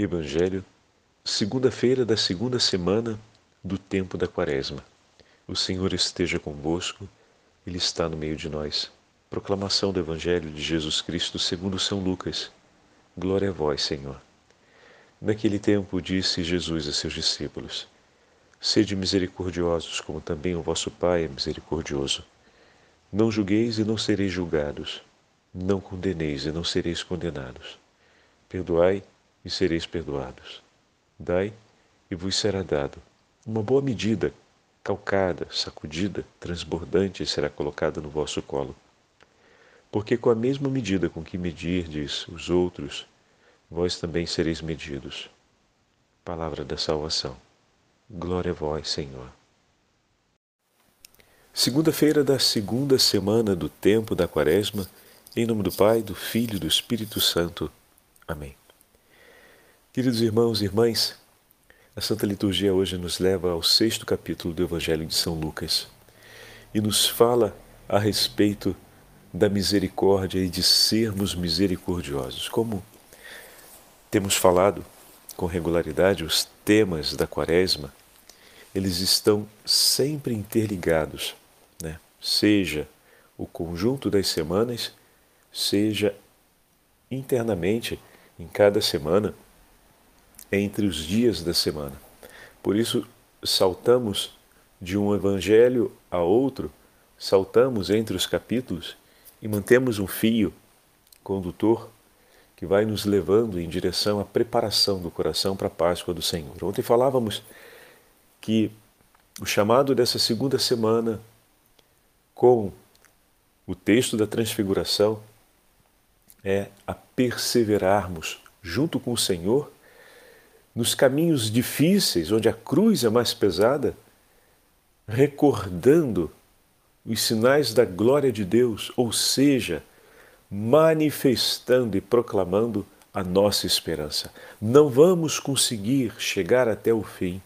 Evangelho, segunda-feira da segunda semana do tempo da Quaresma. O Senhor esteja convosco, Ele está no meio de nós. Proclamação do Evangelho de Jesus Cristo segundo São Lucas. Glória a vós, Senhor. Naquele tempo disse Jesus a seus discípulos: Sede misericordiosos, como também o vosso Pai é misericordioso. Não julgueis e não sereis julgados. Não condeneis e não sereis condenados. Perdoai e sereis perdoados. Dai e vos será dado. Uma boa medida, calcada, sacudida, transbordante será colocada no vosso colo. Porque com a mesma medida com que medirdes os outros, vós também sereis medidos. Palavra da salvação. Glória a vós, Senhor. Segunda-feira da segunda semana do tempo da Quaresma, em nome do Pai, do Filho e do Espírito Santo. Amém. Queridos irmãos e irmãs, a Santa Liturgia hoje nos leva ao sexto capítulo do Evangelho de São Lucas e nos fala a respeito da misericórdia e de sermos misericordiosos. Como temos falado com regularidade, os temas da Quaresma, eles estão sempre interligados, né? seja o conjunto das semanas, seja internamente em cada semana entre os dias da semana. Por isso, saltamos de um evangelho a outro, saltamos entre os capítulos e mantemos um fio condutor que vai nos levando em direção à preparação do coração para a Páscoa do Senhor. Ontem falávamos que o chamado dessa segunda semana, com o texto da Transfiguração, é a perseverarmos junto com o Senhor nos caminhos difíceis, onde a cruz é mais pesada, recordando os sinais da glória de Deus, ou seja, manifestando e proclamando a nossa esperança. Não vamos conseguir chegar até o fim,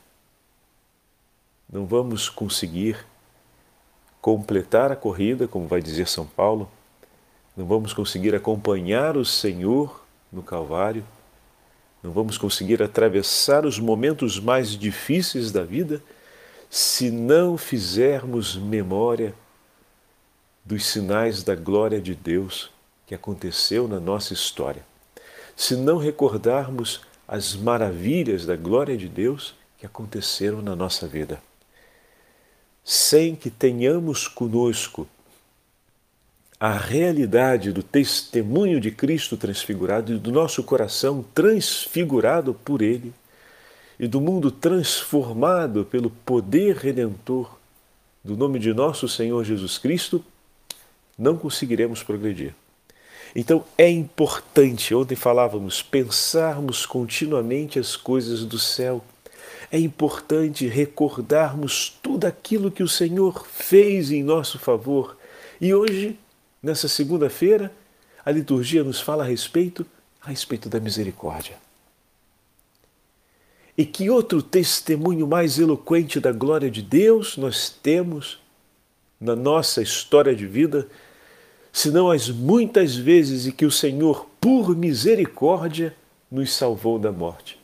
não vamos conseguir completar a corrida, como vai dizer São Paulo, não vamos conseguir acompanhar o Senhor no Calvário não vamos conseguir atravessar os momentos mais difíceis da vida se não fizermos memória dos sinais da glória de Deus que aconteceu na nossa história. Se não recordarmos as maravilhas da glória de Deus que aconteceram na nossa vida. Sem que tenhamos conosco a realidade do testemunho de Cristo transfigurado e do nosso coração transfigurado por Ele e do mundo transformado pelo poder redentor do nome de nosso Senhor Jesus Cristo, não conseguiremos progredir. Então é importante, ontem falávamos, pensarmos continuamente as coisas do céu. É importante recordarmos tudo aquilo que o Senhor fez em nosso favor. E hoje Nessa segunda-feira, a liturgia nos fala a respeito, a respeito da misericórdia. E que outro testemunho mais eloquente da glória de Deus nós temos na nossa história de vida, senão as muitas vezes em que o Senhor, por misericórdia, nos salvou da morte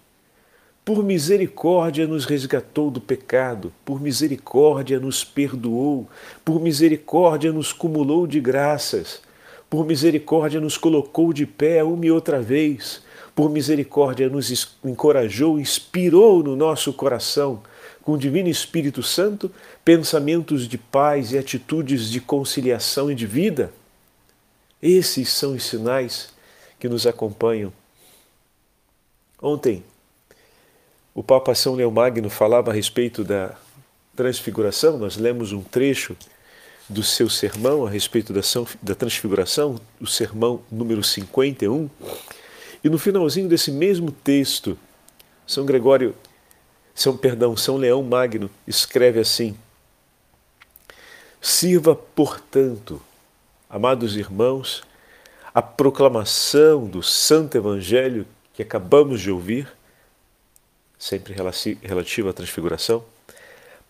por misericórdia nos resgatou do pecado, por misericórdia nos perdoou, por misericórdia nos cumulou de graças, por misericórdia nos colocou de pé uma e outra vez, por misericórdia nos encorajou, inspirou no nosso coração, com o Divino Espírito Santo, pensamentos de paz e atitudes de conciliação e de vida. Esses são os sinais que nos acompanham. Ontem, o Papa São Leomagno falava a respeito da transfiguração, nós lemos um trecho do seu sermão a respeito da, da transfiguração, o sermão número 51, e no finalzinho desse mesmo texto, São Gregório, São perdão, São Leão Magno escreve assim: Sirva, portanto, amados irmãos, a proclamação do Santo Evangelho que acabamos de ouvir sempre relativa à transfiguração,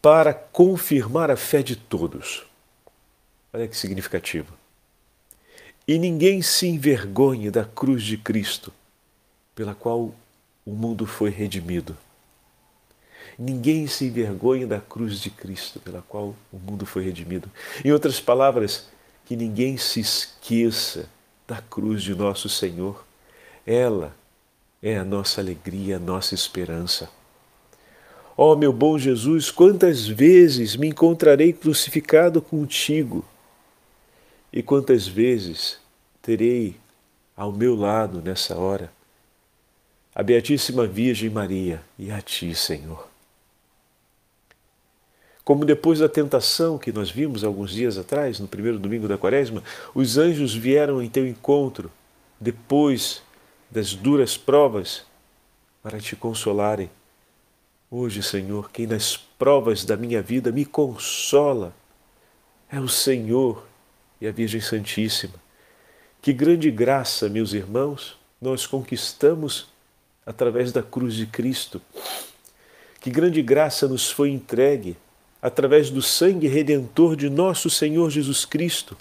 para confirmar a fé de todos. Olha que significativo. E ninguém se envergonhe da cruz de Cristo, pela qual o mundo foi redimido. Ninguém se envergonhe da cruz de Cristo, pela qual o mundo foi redimido. Em outras palavras, que ninguém se esqueça da cruz de nosso Senhor. Ela é a nossa alegria, a nossa esperança. Ó oh, meu bom Jesus, quantas vezes me encontrarei crucificado contigo e quantas vezes terei ao meu lado nessa hora a Beatíssima Virgem Maria e a Ti, Senhor. Como depois da tentação que nós vimos alguns dias atrás, no primeiro domingo da quaresma, os anjos vieram em teu encontro depois das duras provas para te consolarem. Hoje, Senhor, quem nas provas da minha vida me consola é o Senhor e a Virgem Santíssima. Que grande graça, meus irmãos, nós conquistamos através da cruz de Cristo. Que grande graça nos foi entregue através do sangue redentor de nosso Senhor Jesus Cristo,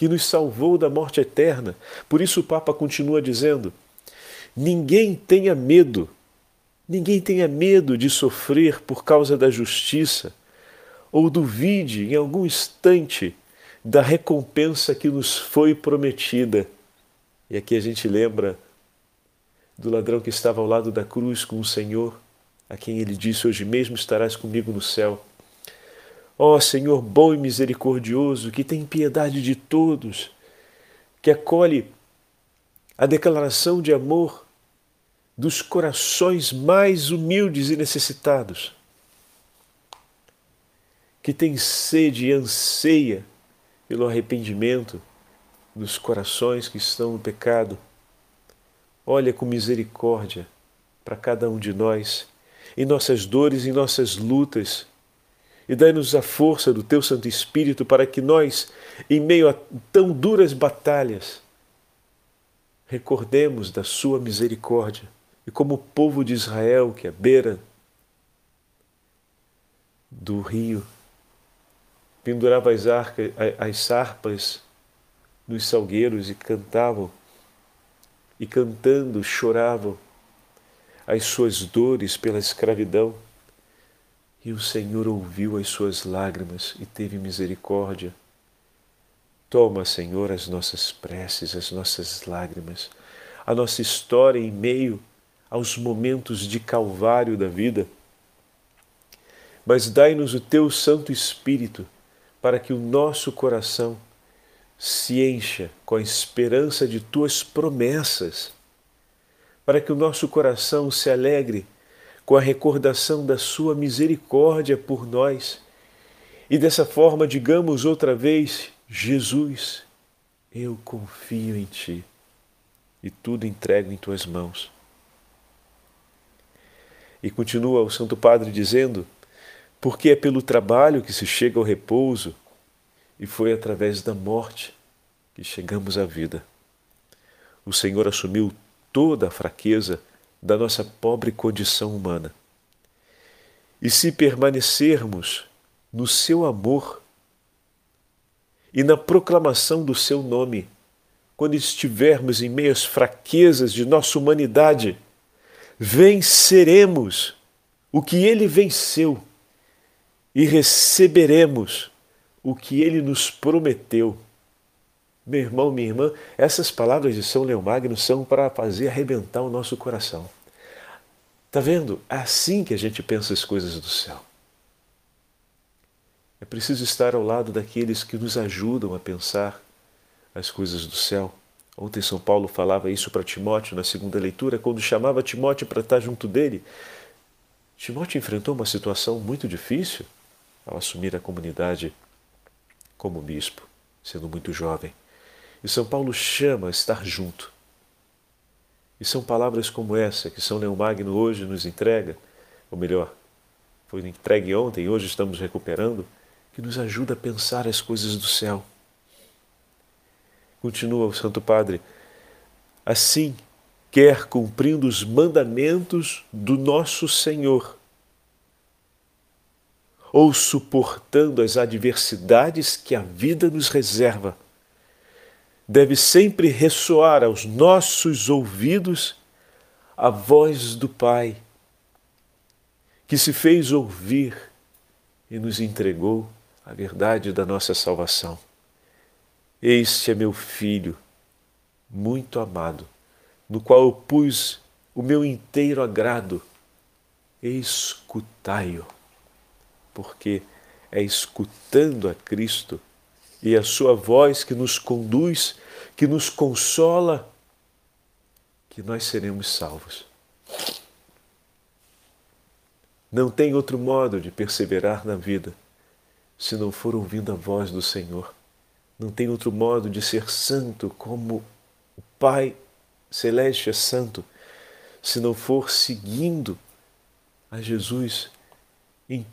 que nos salvou da morte eterna. Por isso o Papa continua dizendo: ninguém tenha medo, ninguém tenha medo de sofrer por causa da justiça, ou duvide em algum instante da recompensa que nos foi prometida. E aqui a gente lembra do ladrão que estava ao lado da cruz com o Senhor a quem ele disse: Hoje mesmo estarás comigo no céu. Ó oh, Senhor bom e misericordioso, que tem piedade de todos, que acolhe a declaração de amor dos corações mais humildes e necessitados, que tem sede e anseia pelo arrependimento dos corações que estão no pecado. Olha com misericórdia para cada um de nós em nossas dores, em nossas lutas. E dai-nos a força do Teu Santo Espírito para que nós, em meio a tão duras batalhas, recordemos da Sua misericórdia. E como o povo de Israel que à beira do rio pendurava as, arcas, as sarpas nos salgueiros e cantavam, e cantando choravam as suas dores pela escravidão. E o Senhor ouviu as suas lágrimas e teve misericórdia. Toma, Senhor, as nossas preces, as nossas lágrimas, a nossa história em meio aos momentos de calvário da vida. Mas dai-nos o teu Santo Espírito para que o nosso coração se encha com a esperança de tuas promessas para que o nosso coração se alegre com a recordação da Sua misericórdia por nós e dessa forma digamos outra vez: Jesus, eu confio em Ti e tudo entrego em Tuas mãos. E continua o Santo Padre dizendo: porque é pelo trabalho que se chega ao repouso e foi através da morte que chegamos à vida. O Senhor assumiu toda a fraqueza da nossa pobre condição humana. E se permanecermos no seu amor e na proclamação do seu nome, quando estivermos em meio às fraquezas de nossa humanidade, venceremos o que ele venceu e receberemos o que ele nos prometeu. Meu irmão, minha irmã, essas palavras de São Leomagno são para fazer arrebentar o nosso coração. Está vendo? É assim que a gente pensa as coisas do céu. É preciso estar ao lado daqueles que nos ajudam a pensar as coisas do céu. Ontem São Paulo falava isso para Timóteo na segunda leitura, quando chamava Timóteo para estar junto dele. Timóteo enfrentou uma situação muito difícil ao assumir a comunidade como bispo, sendo muito jovem. E São Paulo chama a estar junto. E são palavras como essa que São Leão Magno hoje nos entrega, ou melhor, foi entregue ontem hoje estamos recuperando, que nos ajuda a pensar as coisas do céu. Continua o Santo Padre, assim, quer cumprindo os mandamentos do nosso Senhor, ou suportando as adversidades que a vida nos reserva deve sempre ressoar aos nossos ouvidos a voz do Pai, que se fez ouvir e nos entregou a verdade da nossa salvação. Este é meu filho, muito amado, no qual eu pus o meu inteiro agrado. Escutai-o, porque é escutando a Cristo e a Sua voz que nos conduz, que nos consola, que nós seremos salvos. Não tem outro modo de perseverar na vida se não for ouvindo a voz do Senhor. Não tem outro modo de ser santo como o Pai Celeste é santo se não for seguindo a Jesus em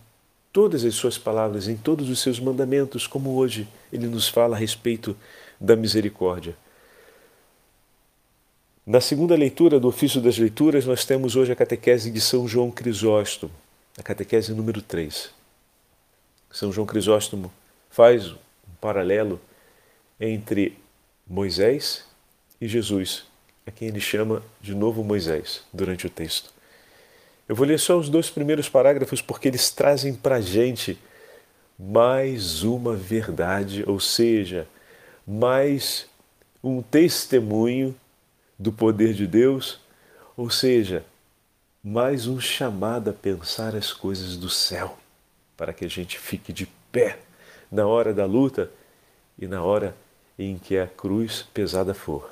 todas as suas palavras, em todos os seus mandamentos, como hoje ele nos fala a respeito da misericórdia. Na segunda leitura do ofício das leituras, nós temos hoje a catequese de São João Crisóstomo, a catequese número 3. São João Crisóstomo faz um paralelo entre Moisés e Jesus, a quem ele chama de novo Moisés durante o texto. Eu vou ler só os dois primeiros parágrafos porque eles trazem para a gente mais uma verdade, ou seja, mais um testemunho do poder de Deus, ou seja, mais um chamado a pensar as coisas do céu, para que a gente fique de pé na hora da luta e na hora em que a cruz pesada for.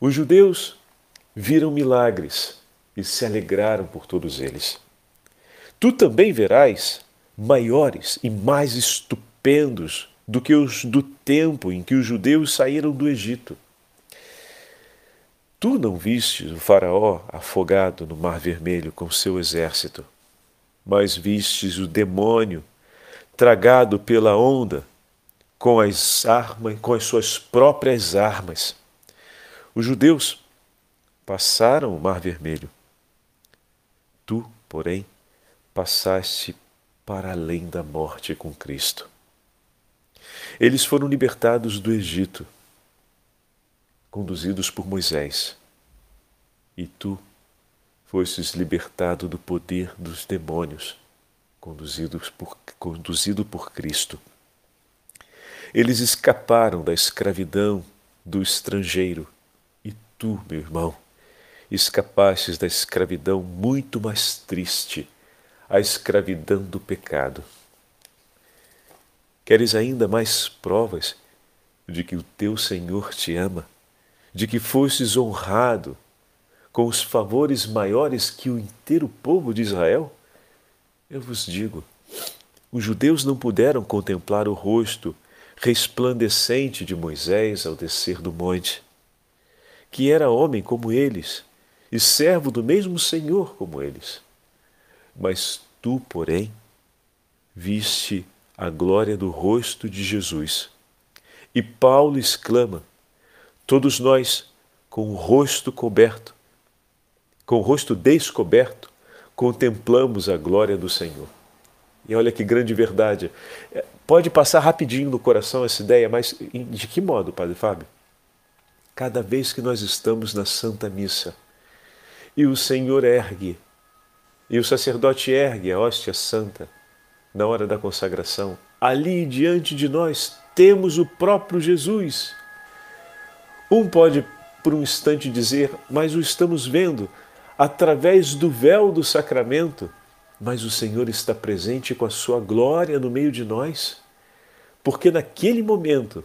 Os judeus viram milagres e se alegraram por todos eles. Tu também verás maiores e mais estupendos do que os do tempo em que os judeus saíram do Egito. Tu não vistes o Faraó afogado no Mar Vermelho com seu exército, mas vistes o demônio tragado pela onda com as armas, com as suas próprias armas. Os judeus passaram o Mar Vermelho Tu, porém, passaste para além da morte com Cristo. Eles foram libertados do Egito, conduzidos por Moisés, e tu fostes libertado do poder dos demônios, conduzidos por, conduzido por Cristo. Eles escaparam da escravidão do estrangeiro, e tu, meu irmão, escapastes da escravidão muito mais triste, a escravidão do pecado. Queres ainda mais provas de que o teu Senhor te ama, de que fostes honrado com os favores maiores que o inteiro povo de Israel? Eu vos digo, os judeus não puderam contemplar o rosto resplandecente de Moisés ao descer do monte, que era homem como eles e servo do mesmo Senhor como eles. Mas tu, porém, viste a glória do rosto de Jesus. E Paulo exclama: Todos nós, com o rosto coberto, com o rosto descoberto, contemplamos a glória do Senhor. E olha que grande verdade. É, pode passar rapidinho no coração essa ideia, mas de que modo, Padre Fábio? Cada vez que nós estamos na Santa Missa, e o Senhor ergue, e o sacerdote ergue a hóstia santa na hora da consagração. Ali diante de nós temos o próprio Jesus. Um pode por um instante dizer, mas o estamos vendo através do véu do sacramento, mas o Senhor está presente com a sua glória no meio de nós, porque naquele momento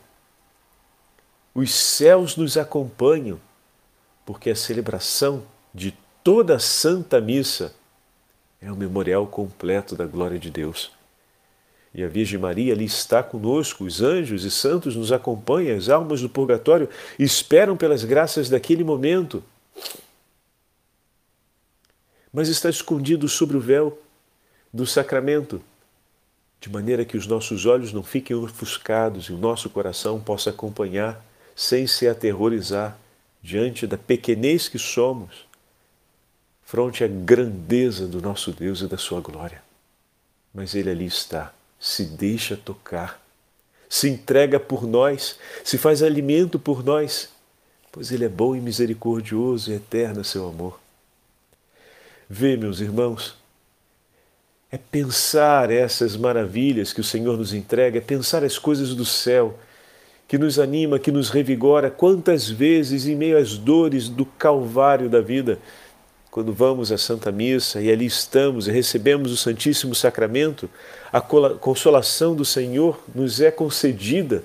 os céus nos acompanham, porque a celebração de toda a Santa Missa é o memorial completo da glória de Deus. E a Virgem Maria ali está conosco, os anjos e santos nos acompanham, as almas do purgatório esperam pelas graças daquele momento. Mas está escondido sobre o véu do sacramento, de maneira que os nossos olhos não fiquem ofuscados e o nosso coração possa acompanhar sem se aterrorizar diante da pequenez que somos fronte à grandeza do nosso Deus e da sua glória. Mas Ele ali está, se deixa tocar, se entrega por nós, se faz alimento por nós, pois Ele é bom e misericordioso e eterno é seu amor. Vê, meus irmãos, é pensar essas maravilhas que o Senhor nos entrega, é pensar as coisas do céu, que nos anima, que nos revigora. Quantas vezes, em meio às dores do calvário da vida, quando vamos à Santa Missa e ali estamos e recebemos o Santíssimo Sacramento, a consolação do Senhor nos é concedida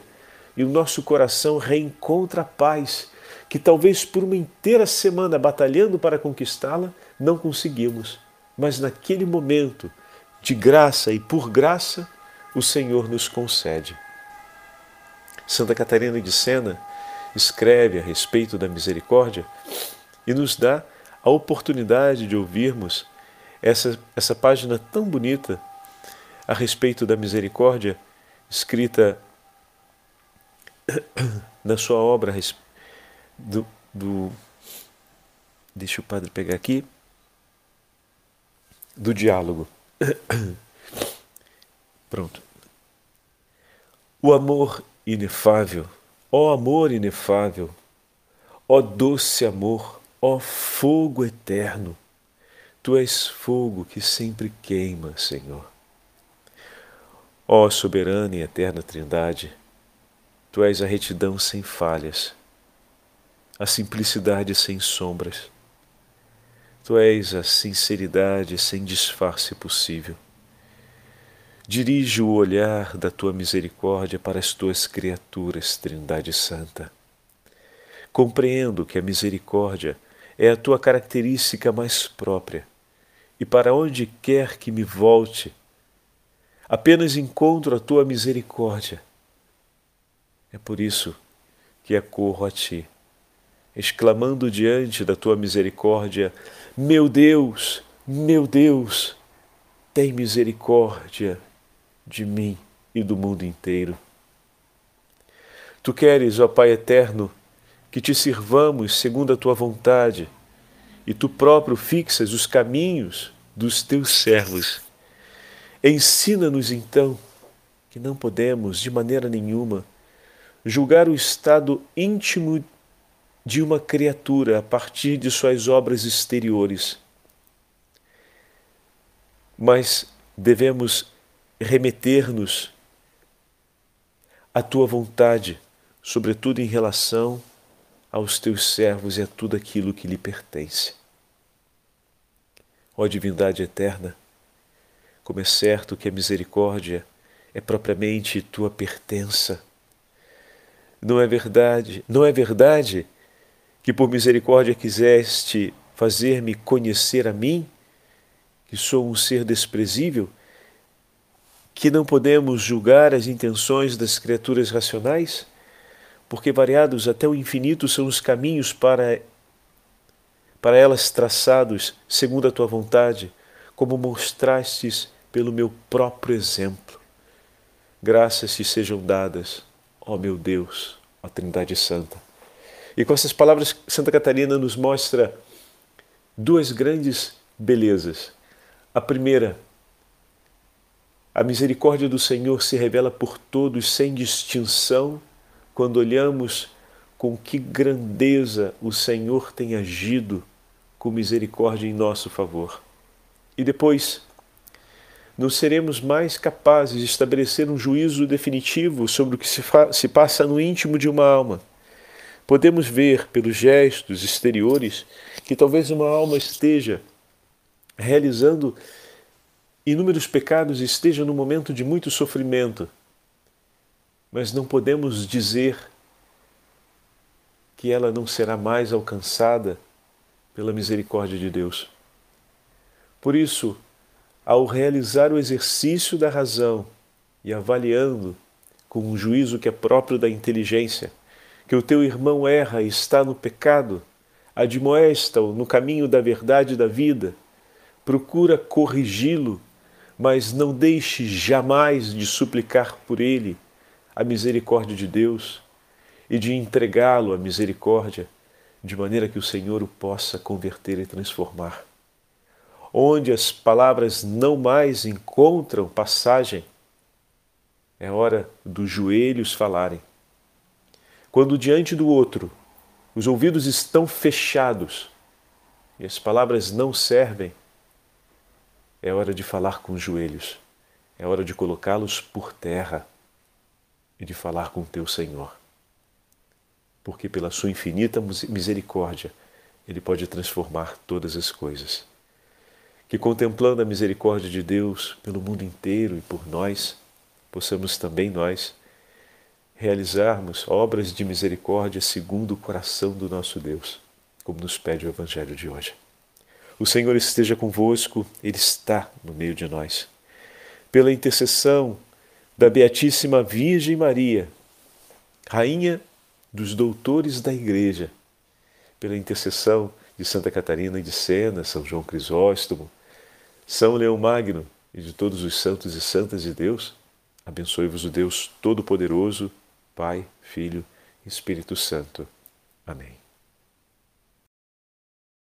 e o nosso coração reencontra a paz que talvez por uma inteira semana batalhando para conquistá-la, não conseguimos. Mas naquele momento, de graça e por graça, o Senhor nos concede. Santa Catarina de Sena escreve a respeito da misericórdia e nos dá a oportunidade de ouvirmos essa, essa página tão bonita a respeito da misericórdia, escrita na sua obra do, do. Deixa o padre pegar aqui. Do diálogo. Pronto. O amor inefável, ó amor inefável, ó doce amor, ó fogo eterno, tu és fogo que sempre queima, Senhor. Ó soberana e eterna Trindade, tu és a retidão sem falhas a simplicidade sem sombras. Tu és a sinceridade sem disfarce possível. Dirige o olhar da tua misericórdia para as tuas criaturas, Trindade Santa. Compreendo que a misericórdia é a tua característica mais própria, e para onde quer que me volte, apenas encontro a tua misericórdia. É por isso que acorro a ti exclamando diante da tua misericórdia: Meu Deus, meu Deus, tem misericórdia de mim e do mundo inteiro. Tu queres, ó Pai eterno, que te sirvamos segundo a tua vontade, e tu próprio fixas os caminhos dos teus servos. Ensina-nos então que não podemos, de maneira nenhuma, julgar o estado íntimo de uma criatura a partir de suas obras exteriores. Mas devemos remeter-nos à tua vontade, sobretudo em relação aos teus servos e a tudo aquilo que lhe pertence. Ó divindade eterna, como é certo que a misericórdia é propriamente tua pertença. Não é verdade, não é verdade que por misericórdia quiseste fazer-me conhecer a mim, que sou um ser desprezível, que não podemos julgar as intenções das criaturas racionais, porque variados até o infinito são os caminhos para para elas traçados segundo a tua vontade, como mostrastes pelo meu próprio exemplo. Graças te sejam dadas, ó meu Deus, ó Trindade Santa. E com essas palavras, Santa Catarina nos mostra duas grandes belezas. A primeira, a misericórdia do Senhor se revela por todos sem distinção quando olhamos com que grandeza o Senhor tem agido com misericórdia em nosso favor. E depois, não seremos mais capazes de estabelecer um juízo definitivo sobre o que se, se passa no íntimo de uma alma Podemos ver pelos gestos exteriores que talvez uma alma esteja realizando inúmeros pecados e esteja num momento de muito sofrimento, mas não podemos dizer que ela não será mais alcançada pela misericórdia de Deus. Por isso, ao realizar o exercício da razão e avaliando com um juízo que é próprio da inteligência, que o teu irmão erra e está no pecado, admoesta-o no caminho da verdade e da vida, procura corrigi-lo, mas não deixe jamais de suplicar por ele a misericórdia de Deus e de entregá-lo à misericórdia, de maneira que o Senhor o possa converter e transformar. Onde as palavras não mais encontram passagem, é hora dos joelhos falarem quando diante do outro os ouvidos estão fechados e as palavras não servem, é hora de falar com os joelhos, é hora de colocá-los por terra e de falar com teu Senhor. Porque pela sua infinita misericórdia, Ele pode transformar todas as coisas. Que contemplando a misericórdia de Deus pelo mundo inteiro e por nós, possamos também nós realizarmos obras de misericórdia segundo o coração do nosso Deus, como nos pede o Evangelho de hoje. O Senhor esteja convosco, Ele está no meio de nós. Pela intercessão da Beatíssima Virgem Maria, Rainha dos Doutores da Igreja, pela intercessão de Santa Catarina de Sena, São João Crisóstomo, São Leão Magno e de todos os santos e santas de Deus, abençoe-vos o Deus Todo-Poderoso, Pai, Filho e Espírito Santo. Amém.